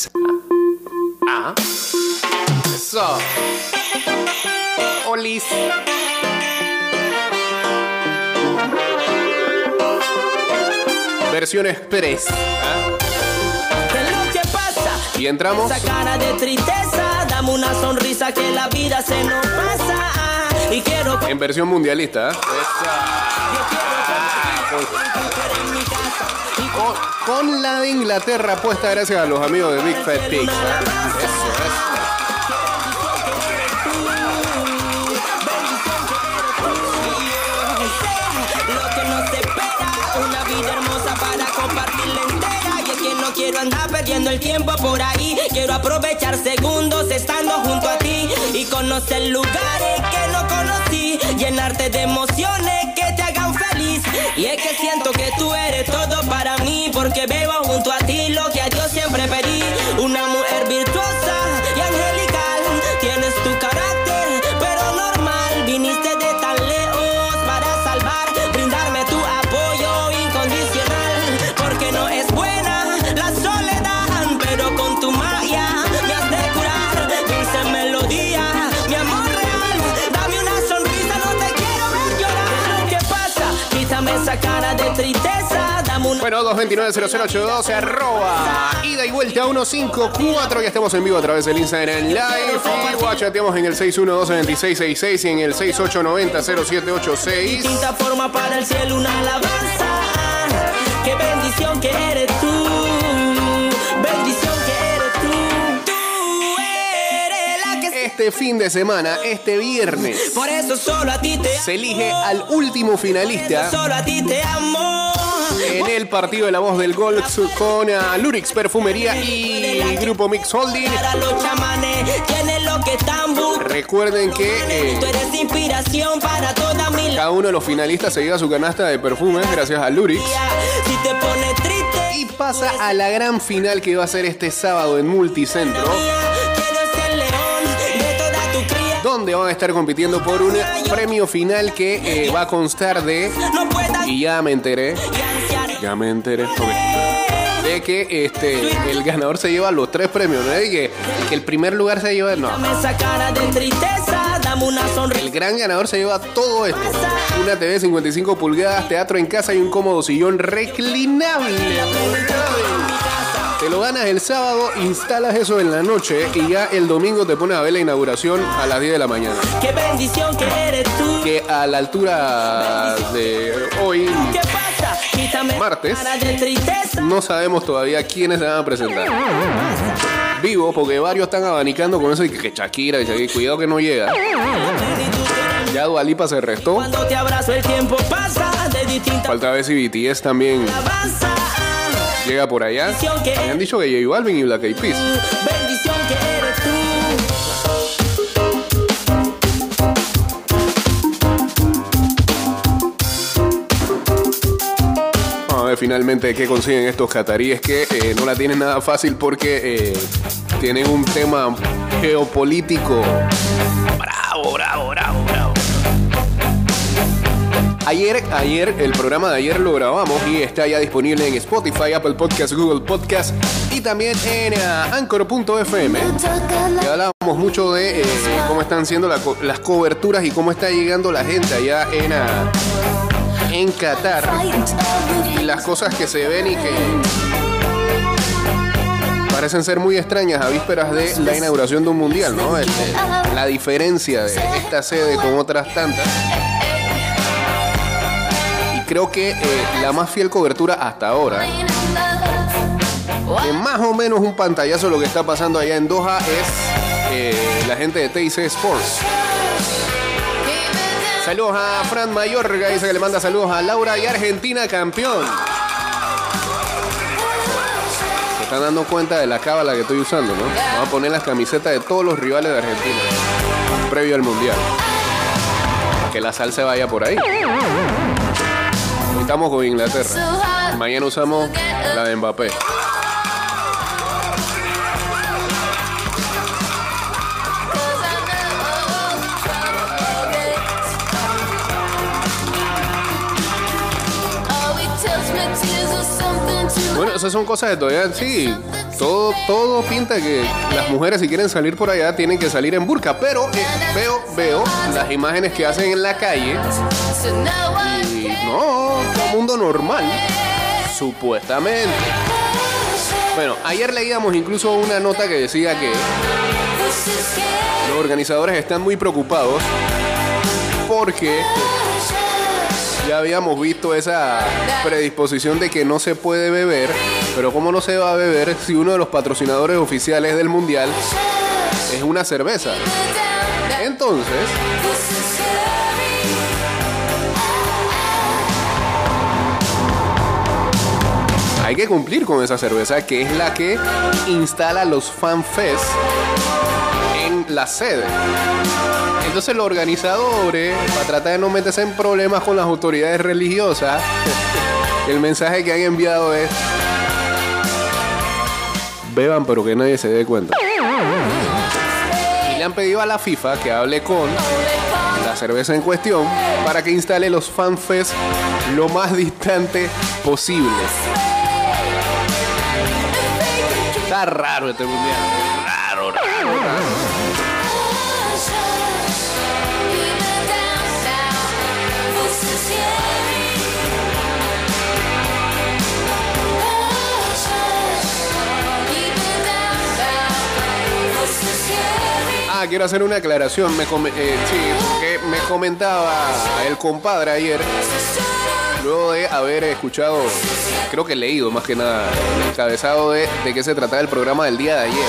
Beats. Ah. Eso. Olis. Versión Express. ¿ah? ¿Qué es lo que pasa? Y entramos. Esa cara de tristeza, dame una sonrisa que la vida se nos pasa. Y quiero que En versión mundialista. ¿ah? yo quiero. Y Con, con la de Inglaterra puesta gracias a los amigos de Big Fat Pigs. ¿ah? Eso, eso. Quiero andar perdiendo el tiempo por ahí. Quiero aprovechar segundos estando junto a ti y conocer lugares que no conocí. Llenarte de 290082 arroba ida y vuelta 154. Ya estamos en vivo a través del Instagram Live. Y guachateamos en el 612-2666 y en el 6890-0786. Distinta forma para el cielo, una alabanza. Qué bendición que eres tú. Bendición que eres tú. Tú eres la que. Este fin de semana, este viernes. Por eso solo a ti te. Se elige al último finalista. Por eso solo a ti te amo en el partido de la voz del gol con ah, Lurix Perfumería y Grupo Mix Holding. Recuerden que eh, cada uno de los finalistas se lleva su canasta de perfumes gracias a Lurix. Y pasa a la gran final que va a ser este sábado en Multicentro, donde van a estar compitiendo por un premio final que eh, va a constar de, y ya me enteré. Ya me enteré, ok, de que este, el ganador se lleva los tres premios, ¿no? Y que, que el primer lugar se lleva, no, el gran ganador se lleva todo esto. Una TV 55 pulgadas, teatro en casa y un cómodo sillón reclinable. Te lo ganas el sábado, instalas eso en la noche y ya el domingo te pones a ver la inauguración a las 10 de la mañana. Qué bendición que eres tú. Que a la altura de hoy Martes. no sabemos todavía quiénes se van a presentar. Vivo, porque varios están abanicando con eso y que Shakira, y Shakira, cuidado que no llega. Ya Dualipa se restó. Falta ver si BTS también llega por allá. Me han dicho que J Balvin y Black Eyed Peas. Ver finalmente qué consiguen estos cataríes que eh, no la tienen nada fácil porque eh, tienen un tema geopolítico bravo, bravo, bravo, bravo. Ayer, ayer, el programa de ayer lo grabamos y está ya disponible en Spotify, Apple Podcast, Google Podcast y también en eh, Anchor.fm. Hablábamos mucho de eh, cómo están siendo la co- las coberturas y cómo está llegando la gente allá en, ah, en Qatar y las cosas que se ven y que parecen ser muy extrañas a vísperas de la inauguración de un mundial, ¿no? La diferencia de esta sede con otras tantas. Y creo que eh, la más fiel cobertura hasta ahora, que más o menos un pantallazo lo que está pasando allá en Doha, es eh, la gente de TIC Sports. Saludos a Fran Mayorga, dice que le manda saludos a Laura y Argentina campeón. Se están dando cuenta de la cábala que estoy usando, ¿no? Vamos a poner las camisetas de todos los rivales de Argentina previo al mundial. Que la sal se vaya por ahí. Estamos con Inglaterra. Mañana usamos la de Mbappé. Esas son cosas de todavía, sí. todo, todo pinta que las mujeres si quieren salir por allá tienen que salir en burka. Pero eh, veo, veo las imágenes que hacen en la calle. Y no, todo mundo normal. Supuestamente. Bueno, ayer leíamos incluso una nota que decía que los organizadores están muy preocupados porque ya habíamos visto esa predisposición de que no se puede beber, pero ¿cómo no se va a beber si uno de los patrocinadores oficiales del mundial es una cerveza? Entonces, hay que cumplir con esa cerveza que es la que instala los fanfests en la sede. Entonces los organizadores, para tratar de no meterse en problemas con las autoridades religiosas, el mensaje que han enviado es, beban pero que nadie se dé cuenta. Y le han pedido a la FIFA que hable con la cerveza en cuestión para que instale los fanfests lo más distante posible. Está raro este mundial. Ah, quiero hacer una aclaración. Me, eh, sí, me comentaba el compadre ayer, luego de haber escuchado, creo que leído más que nada, el encabezado de, de qué se trataba el programa del día de ayer.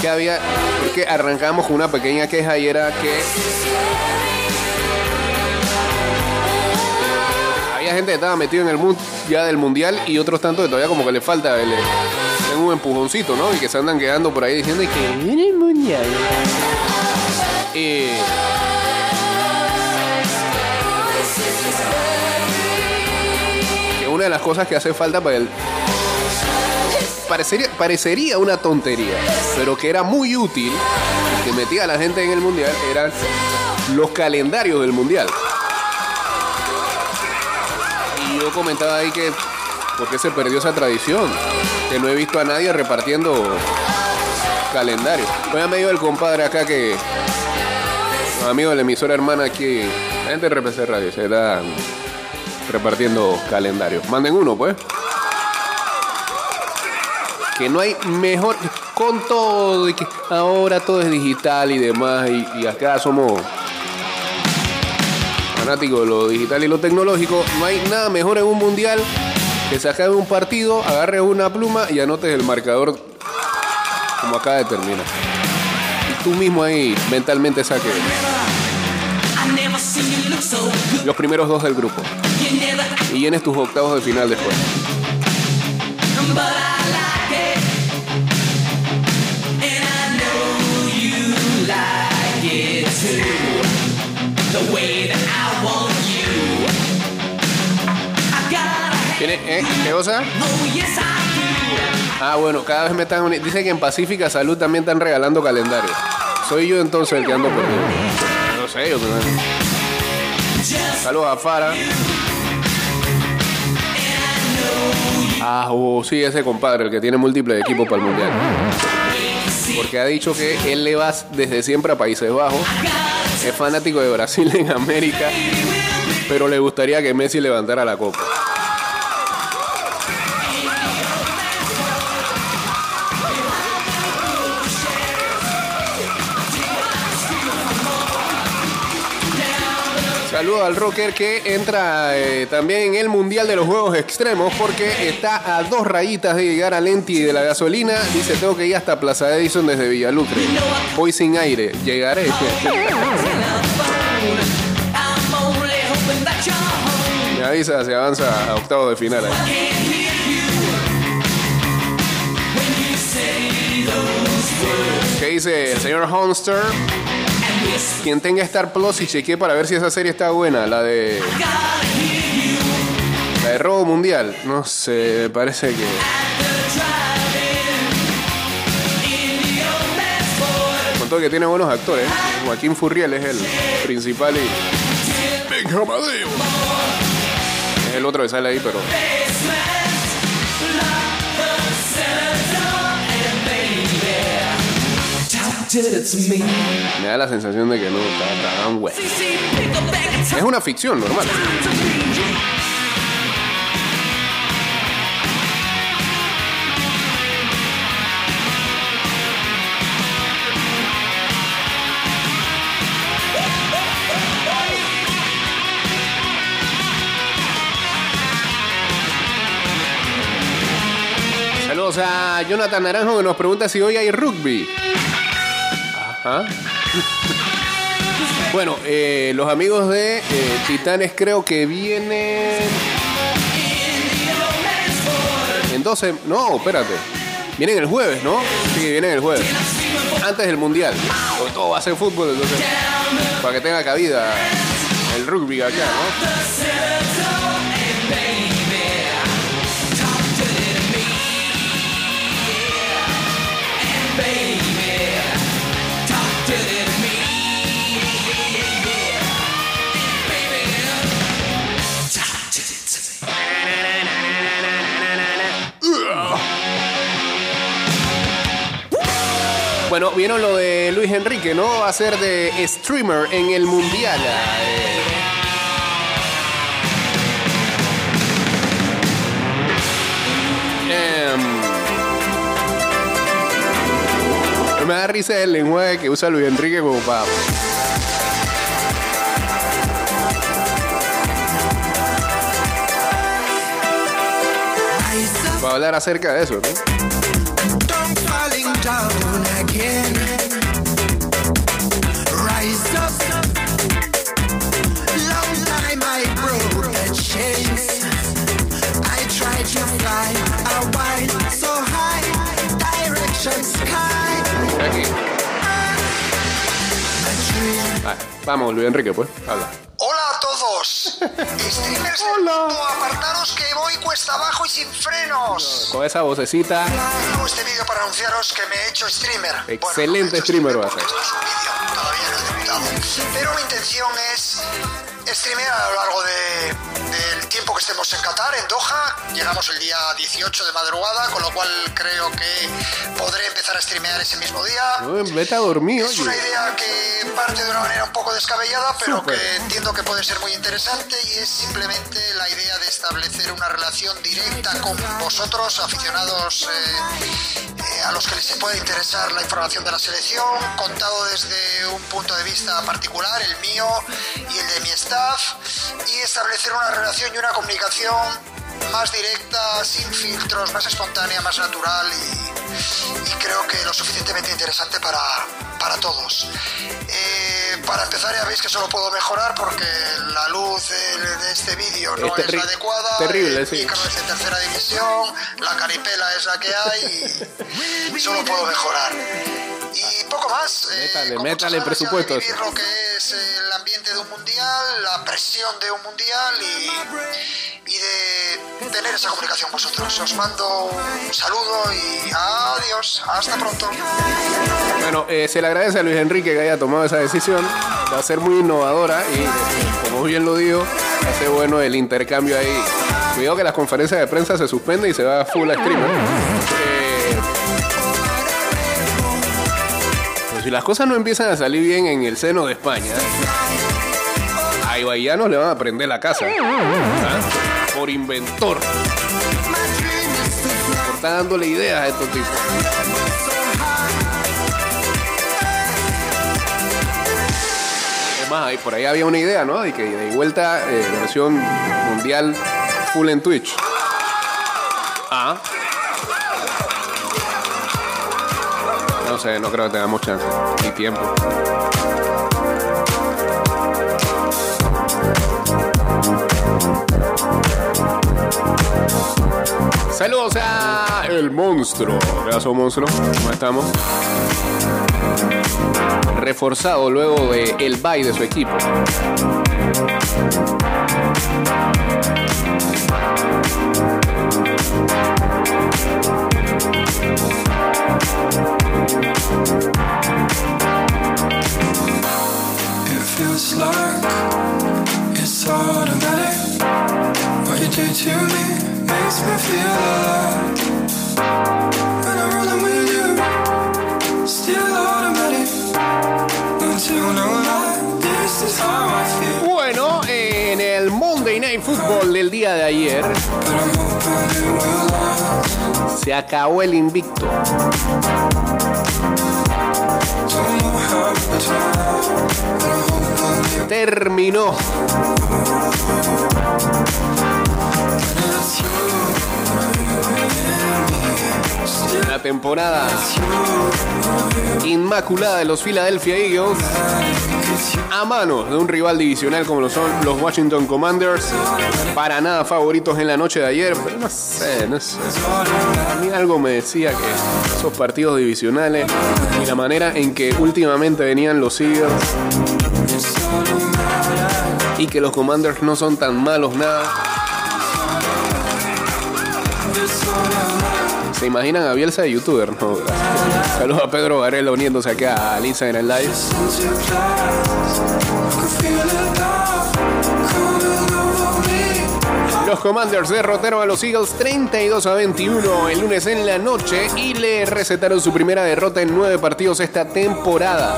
Que había, porque arrancamos con una pequeña queja y era que gente que estaba metido en el mundo ya del mundial y otros tantos todavía como que le falta el, un empujoncito, ¿no? Y que se andan quedando por ahí diciendo que viene el mundial. Eh, que una de las cosas que hace falta para el. Parecería, parecería una tontería, pero que era muy útil, que metía a la gente en el mundial, eran los calendarios del mundial. Yo comentaba ahí que ¿Por qué se perdió esa tradición? Que no he visto a nadie repartiendo calendario. Voy a medio del compadre acá que. Amigo de la emisora hermana aquí. gente de RPC Radio se está repartiendo calendario. Manden uno, pues. Que no hay mejor. Con todo, y que ahora todo es digital y demás. Y acá somos fanáticos de lo digital y lo tecnológico. No hay nada mejor en un mundial que se un partido, agarres una pluma y anotes el marcador como acá determina. Y tú mismo ahí mentalmente saques los primeros dos del grupo. Y llenes tus octavos de final después. ¿Eh? ¿Qué cosa? Ah, bueno, cada vez me están. Dice que en Pacífica Salud también están regalando calendario. Soy yo entonces el que ando por No sé, yo Saludos a Fara. Ah, oh, sí, ese compadre, el que tiene múltiples equipos para el mundial. Porque ha dicho que él le va desde siempre a Países Bajos. Es fanático de Brasil en América. Pero le gustaría que Messi levantara la copa. Saludos al rocker que entra eh, también en el Mundial de los Juegos Extremos porque está a dos rayitas de llegar a Lenti de la gasolina. Dice, tengo que ir hasta Plaza Edison desde Villalucre. Voy sin aire, llegaré. Me avisa, se avanza a octavos de final. ¿Qué dice el señor Honster? Quien tenga Star Plus y chequee para ver si esa serie está buena, la de. La de Robo Mundial. No sé, me parece que. Con todo que tiene buenos actores. Joaquín Furriel es el principal y. Venga, Es el otro que sale ahí, pero. Me da la sensación de que no está tan bueno. Es una ficción normal. Saludos a Jonathan Naranjo que nos pregunta si hoy hay rugby. Bueno, eh, los amigos de eh, Titanes creo que vienen en 12. No, espérate. Vienen el jueves, ¿no? Sí, vienen el jueves. Antes del Mundial. Todo va a ser fútbol, entonces. Para que tenga cabida el rugby acá, ¿no? Bueno, vieron lo de Luis Enrique, ¿no? Va a ser de streamer en el Mundial. Em, me da risa el lenguaje que usa Luis Enrique como para... Para hablar acerca de eso, ¿no? Vamos, Luis Enrique, pues, habla. Hola a todos. Streamers del mundo, apartaros que voy cuesta abajo y sin frenos. Con esa vocecita. Hago este vídeo para anunciaros que me he hecho streamer. Excelente bueno, streamer va a ser. Esto es un vídeo, todavía no he debutado. Pero mi intención es streamear a lo largo de, del tiempo que estemos en Qatar, en Doha. Llegamos el día 18 de madrugada, con lo cual creo que podré empezar a streamear ese mismo día. vete a dormir. Es una idea que parte de una manera un poco descabellada, pero que entiendo que puede ser muy interesante y es simplemente la idea de establecer una relación directa con vosotros, aficionados eh, eh, a los que les puede interesar la información de la selección, contado desde un punto de vista particular, el mío y el de mi staff, y establecer una relación y una comunicación más directa, sin filtros, más espontánea, más natural y, creo que lo suficientemente interesante para, para todos. Eh, para empezar ya veis que solo puedo mejorar porque la luz de, este vídeo no es, la adecuada, terrible, el sí. es de tercera división, la caripela es la que hay y solo puedo mejorar. Y poco más. Eh, métale, métale presupuesto. Vivir lo que es el ambiente de un mundial, la presión de un mundial y, y de tener esa comunicación vosotros. Os mando un saludo y adiós. Hasta pronto. Bueno, eh, se le agradece a Luis Enrique que haya tomado esa decisión. Va a ser muy innovadora y, como bien lo digo, hace bueno el intercambio ahí. Cuidado que las conferencias de prensa se suspenden y se va full a streamer. Eh, pues si las cosas no empiezan a salir bien en el seno de España, a Ibayanos le van a prender la casa. ¿ah? Por inventor. Por estar dándole ideas a estos tipos. más, por ahí había una idea, ¿no? De que de vuelta eh, versión mundial full en Twitch. Ah. No sé, no creo que tengamos chance ni tiempo. Saludos a El Monstruo. Gracias, Monstruo. ¿Cómo estamos? Reforzado luego de el bye de su equipo. It feels like it's automatic. What you do to me you, Bueno, en el Monday Night Football del día de ayer. Se acabó el invicto. Terminó. La temporada inmaculada de los Philadelphia Eagles a mano de un rival divisional como lo son los Washington Commanders. Para nada favoritos en la noche de ayer, pero no sé, no sé. A mí algo me decía que esos partidos divisionales y la manera en que últimamente venían los Eagles y que los Commanders no son tan malos nada. ¿Se imaginan a Bielsa de youtuber? No. Saludos a Pedro Varela uniéndose acá al Instagram Live. Los Commanders derrotaron a los Eagles 32 a 21 el lunes en la noche y le recetaron su primera derrota en nueve partidos esta temporada.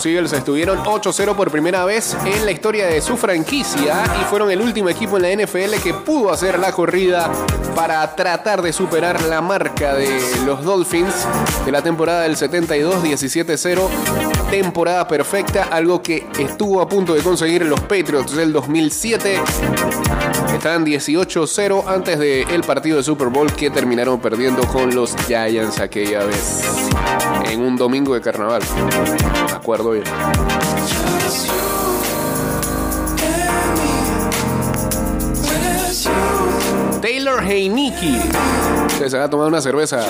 Los Eagles estuvieron 8-0 por primera vez en la historia de su franquicia y fueron el último equipo en la NFL que pudo hacer la corrida para tratar de superar la marca de los Dolphins de la temporada del 72 17-0. Temporada perfecta, algo que estuvo a punto de conseguir los Patriots del 2007. Estaban 18-0 antes del partido de Super Bowl que terminaron perdiendo con los Giants aquella vez en un domingo de carnaval. Me acuerdo bien. Taylor Heineke. Se va a tomar una cerveza.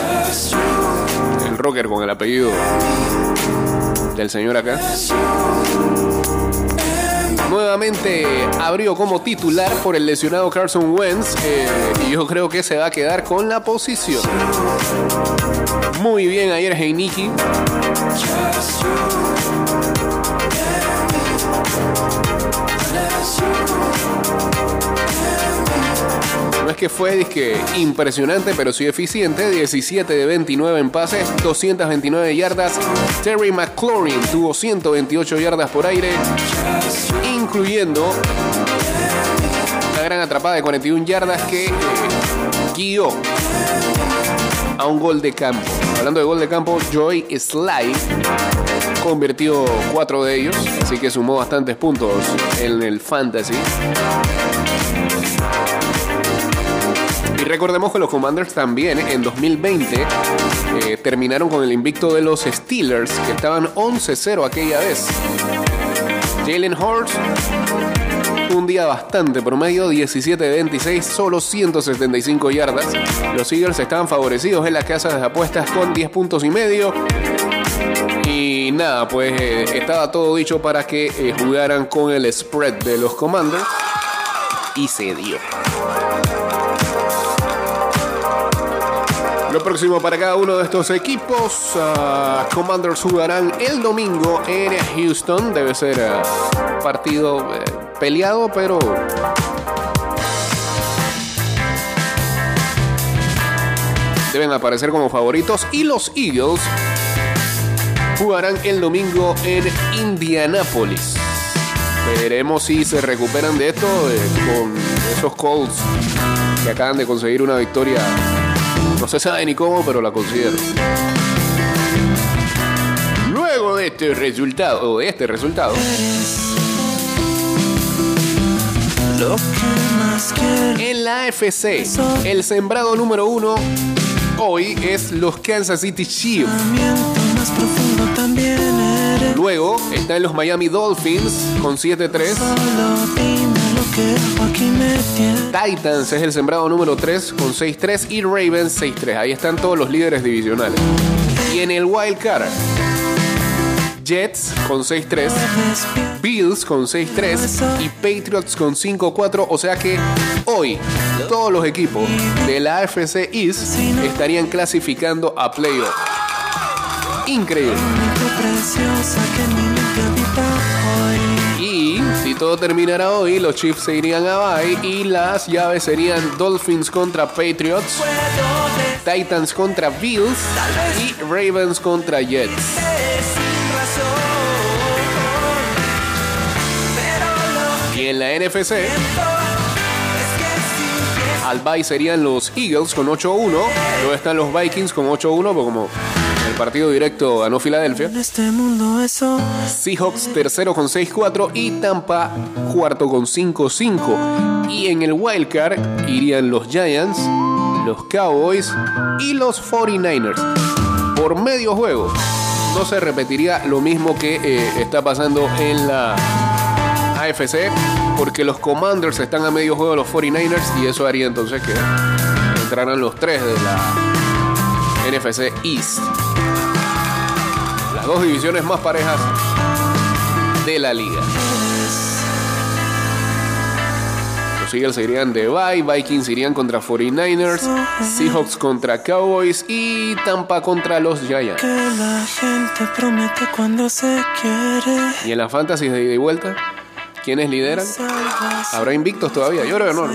El rocker con el apellido del señor acá. Nuevamente abrió como titular por el lesionado Carson Wentz eh, y yo creo que se va a quedar con la posición. Muy bien ayer Heineke. Que fue disque impresionante, pero sí eficiente. 17 de 29 en pases, 229 yardas. Terry McLaurin tuvo 128 yardas por aire, incluyendo una gran atrapada de 41 yardas que eh, guió a un gol de campo. Hablando de gol de campo, Joy Sly convirtió cuatro de ellos, así que sumó bastantes puntos en el fantasy. Recordemos que los Commanders también en 2020 eh, terminaron con el invicto de los Steelers, que estaban 11-0 aquella vez. Jalen Hurts, un día bastante promedio, 17 de 26, solo 175 yardas. Los Eagles estaban favorecidos en las casas de apuestas con 10 puntos y medio. Y nada, pues eh, estaba todo dicho para que eh, jugaran con el spread de los Commanders. Y se dio. Lo próximo para cada uno de estos equipos, uh, Commanders jugarán el domingo en Houston. Debe ser uh, partido eh, peleado, pero deben aparecer como favoritos. Y los Eagles jugarán el domingo en Indianápolis. Veremos si se recuperan de esto eh, con esos Colts que acaban de conseguir una victoria. No se sabe ni cómo, pero la considero. Luego de este resultado, o de este resultado, en la AFC, el sembrado número uno hoy es los Kansas City Chiefs. Luego están los Miami Dolphins con 7-3. Titans es el sembrado número 3 con 6-3 y Ravens 6-3. Ahí están todos los líderes divisionales. Y en el Wild Card, Jets con 6-3, Bills con 6-3 y Patriots con 5-4. O sea que hoy todos los equipos de la AFC East estarían clasificando a playoff. Increíble. Y si todo terminara hoy, los Chiefs se irían a bye y las llaves serían Dolphins contra Patriots, Titans contra Bills y Ravens contra Jets. Y en la NFC, al bye serían los Eagles con 8-1. Luego están los Vikings con 8-1, pues como partido directo ganó Filadelfia. este mundo eso Seahawks tercero con 6-4 y Tampa cuarto con 5-5. Y en el wildcard irían los Giants, los Cowboys y los 49ers. Por medio juego no se repetiría lo mismo que eh, está pasando en la AFC porque los Commanders están a medio juego de los 49ers y eso haría entonces que entraran los tres de la NFC East. Las dos divisiones más parejas de la liga. Los Eagles irían de bye, Vikings irían contra 49ers, Seahawks contra Cowboys y Tampa contra los Giants. que la gente promete cuando se quiere. Y en la fantasy de ida y vuelta, ¿quiénes lideran? ¿Habrá invictos todavía? Yo creo que no.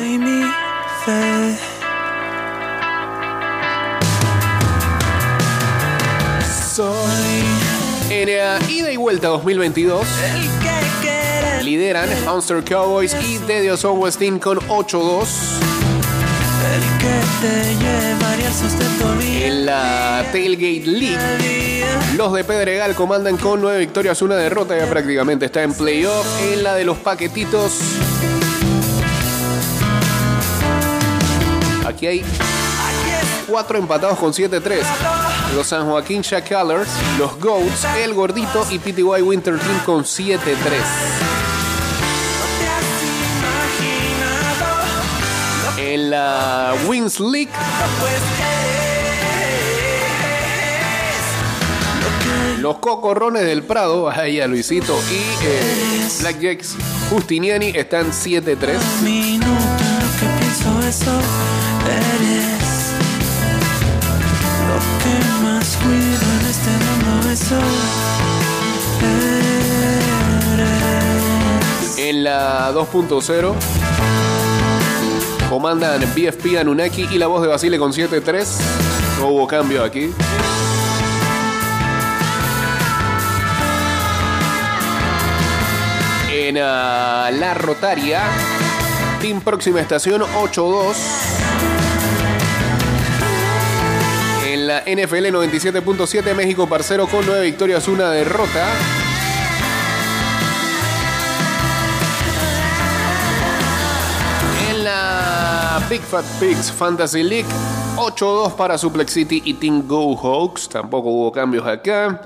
Ida y vuelta 2022 El que quiere, lideran Monster Cowboys y Dedio Westin con 8-2. el que te llevaría el sustento día En la Tailgate League, los de Pedregal comandan con 9 victorias, una derrota, ya prácticamente está en playoff. En la de los paquetitos, aquí hay 4 empatados con 7-3. Los San Joaquín Shacklers, los Goats, El Gordito y PTY Winter Team con 7-3. te has imaginado En la Wings League, los Cocorrones del Prado, ahí a Luisito y eh, Blackjacks Justiniani están 7-3. Que más cuido en este mundo En la 2.0 comandan BFP Anunnaki y la voz de Basile con 7-3. No hubo cambio aquí. En ah, la Rotaria, Team Próxima Estación 8-2. NFL 97.7 México Parcero con 9 victorias, una derrota. En la Big Fat Pigs Fantasy League, 8-2 para Suplex City y Team Go Hawks. Tampoco hubo cambios acá.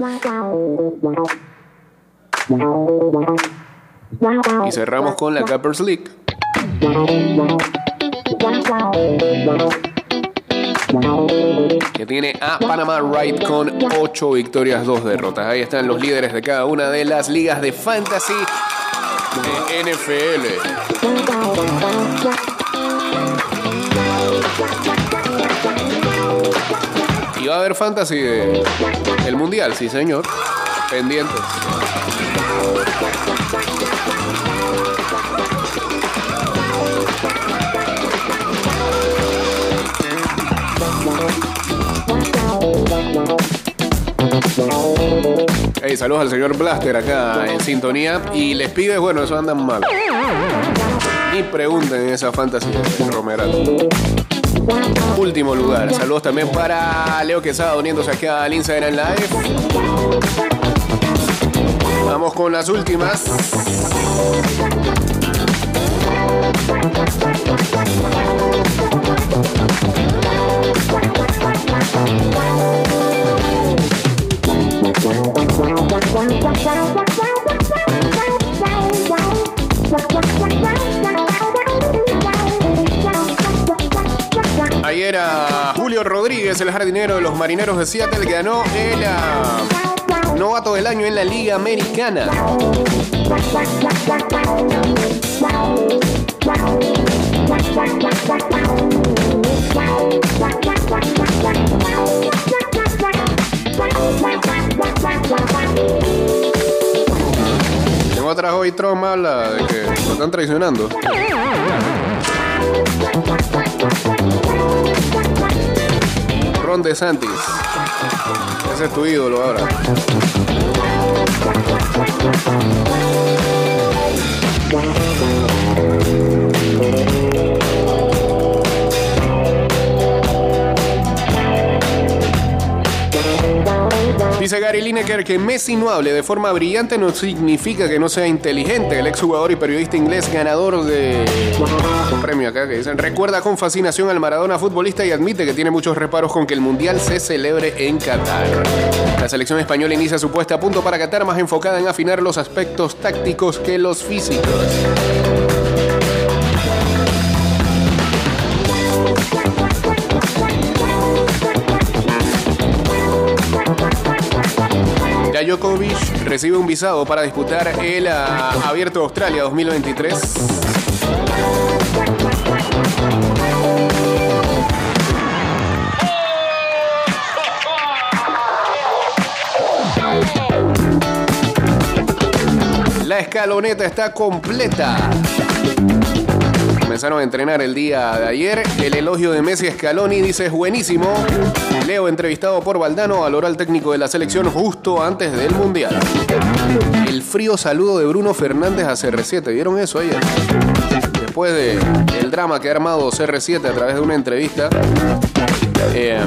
Y cerramos con la Cappers League. Que tiene a Panama Right con 8 victorias, 2 derrotas. Ahí están los líderes de cada una de las ligas de fantasy de NFL. Y va a haber fantasy de el mundial, sí señor. Pendientes. Saludos al señor Blaster acá en sintonía. Y les pide, bueno, eso andan mal. Ni pregunten esa fantasy de Romeral. Último lugar. Saludos también para Leo Quesada uniéndose acá al Instagram Live. Vamos con las últimas. Ayer a Julio Rodríguez, el jardinero de los marineros de Seattle, que ganó el ah, novato del año en la Liga Americana. Tengo atrás hoy troma habla de que lo están traicionando. Ron DeSantis. Ese es tu ídolo ahora. Dice Gary Lineker que Messi no hable de forma brillante no significa que no sea inteligente. El exjugador y periodista inglés ganador de un premio acá que dicen recuerda con fascinación al Maradona futbolista y admite que tiene muchos reparos con que el Mundial se celebre en Qatar. La selección española inicia su puesta a punto para Qatar más enfocada en afinar los aspectos tácticos que los físicos. Djokovic recibe un visado para disputar el ah, Abierto Australia 2023. La escaloneta está completa. Comenzaron a entrenar el día de ayer. El elogio de Messi Scaloni dice buenísimo. Leo entrevistado por Valdano al técnico de la selección justo antes del Mundial. El frío saludo de Bruno Fernández a CR7. ¿Vieron eso ayer? Después del drama que ha armado CR7 a través de una entrevista, eh,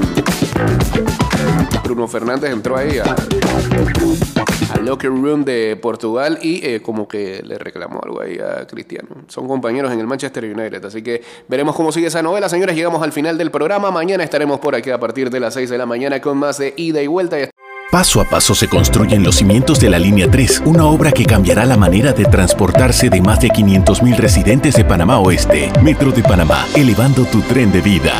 Bruno Fernández entró ahí al locker room de Portugal y eh, como que le reclamó algo ahí a Cristiano. Son compañeros en el Manchester United, así que veremos cómo sigue esa novela. Señores, llegamos al final del programa. Mañana estaremos por aquí a partir de las 6 de la mañana con más de ida y vuelta. Paso a paso se construyen los cimientos de la Línea 3, una obra que cambiará la manera de transportarse de más de 500.000 residentes de Panamá Oeste. Metro de Panamá, elevando tu tren de vida.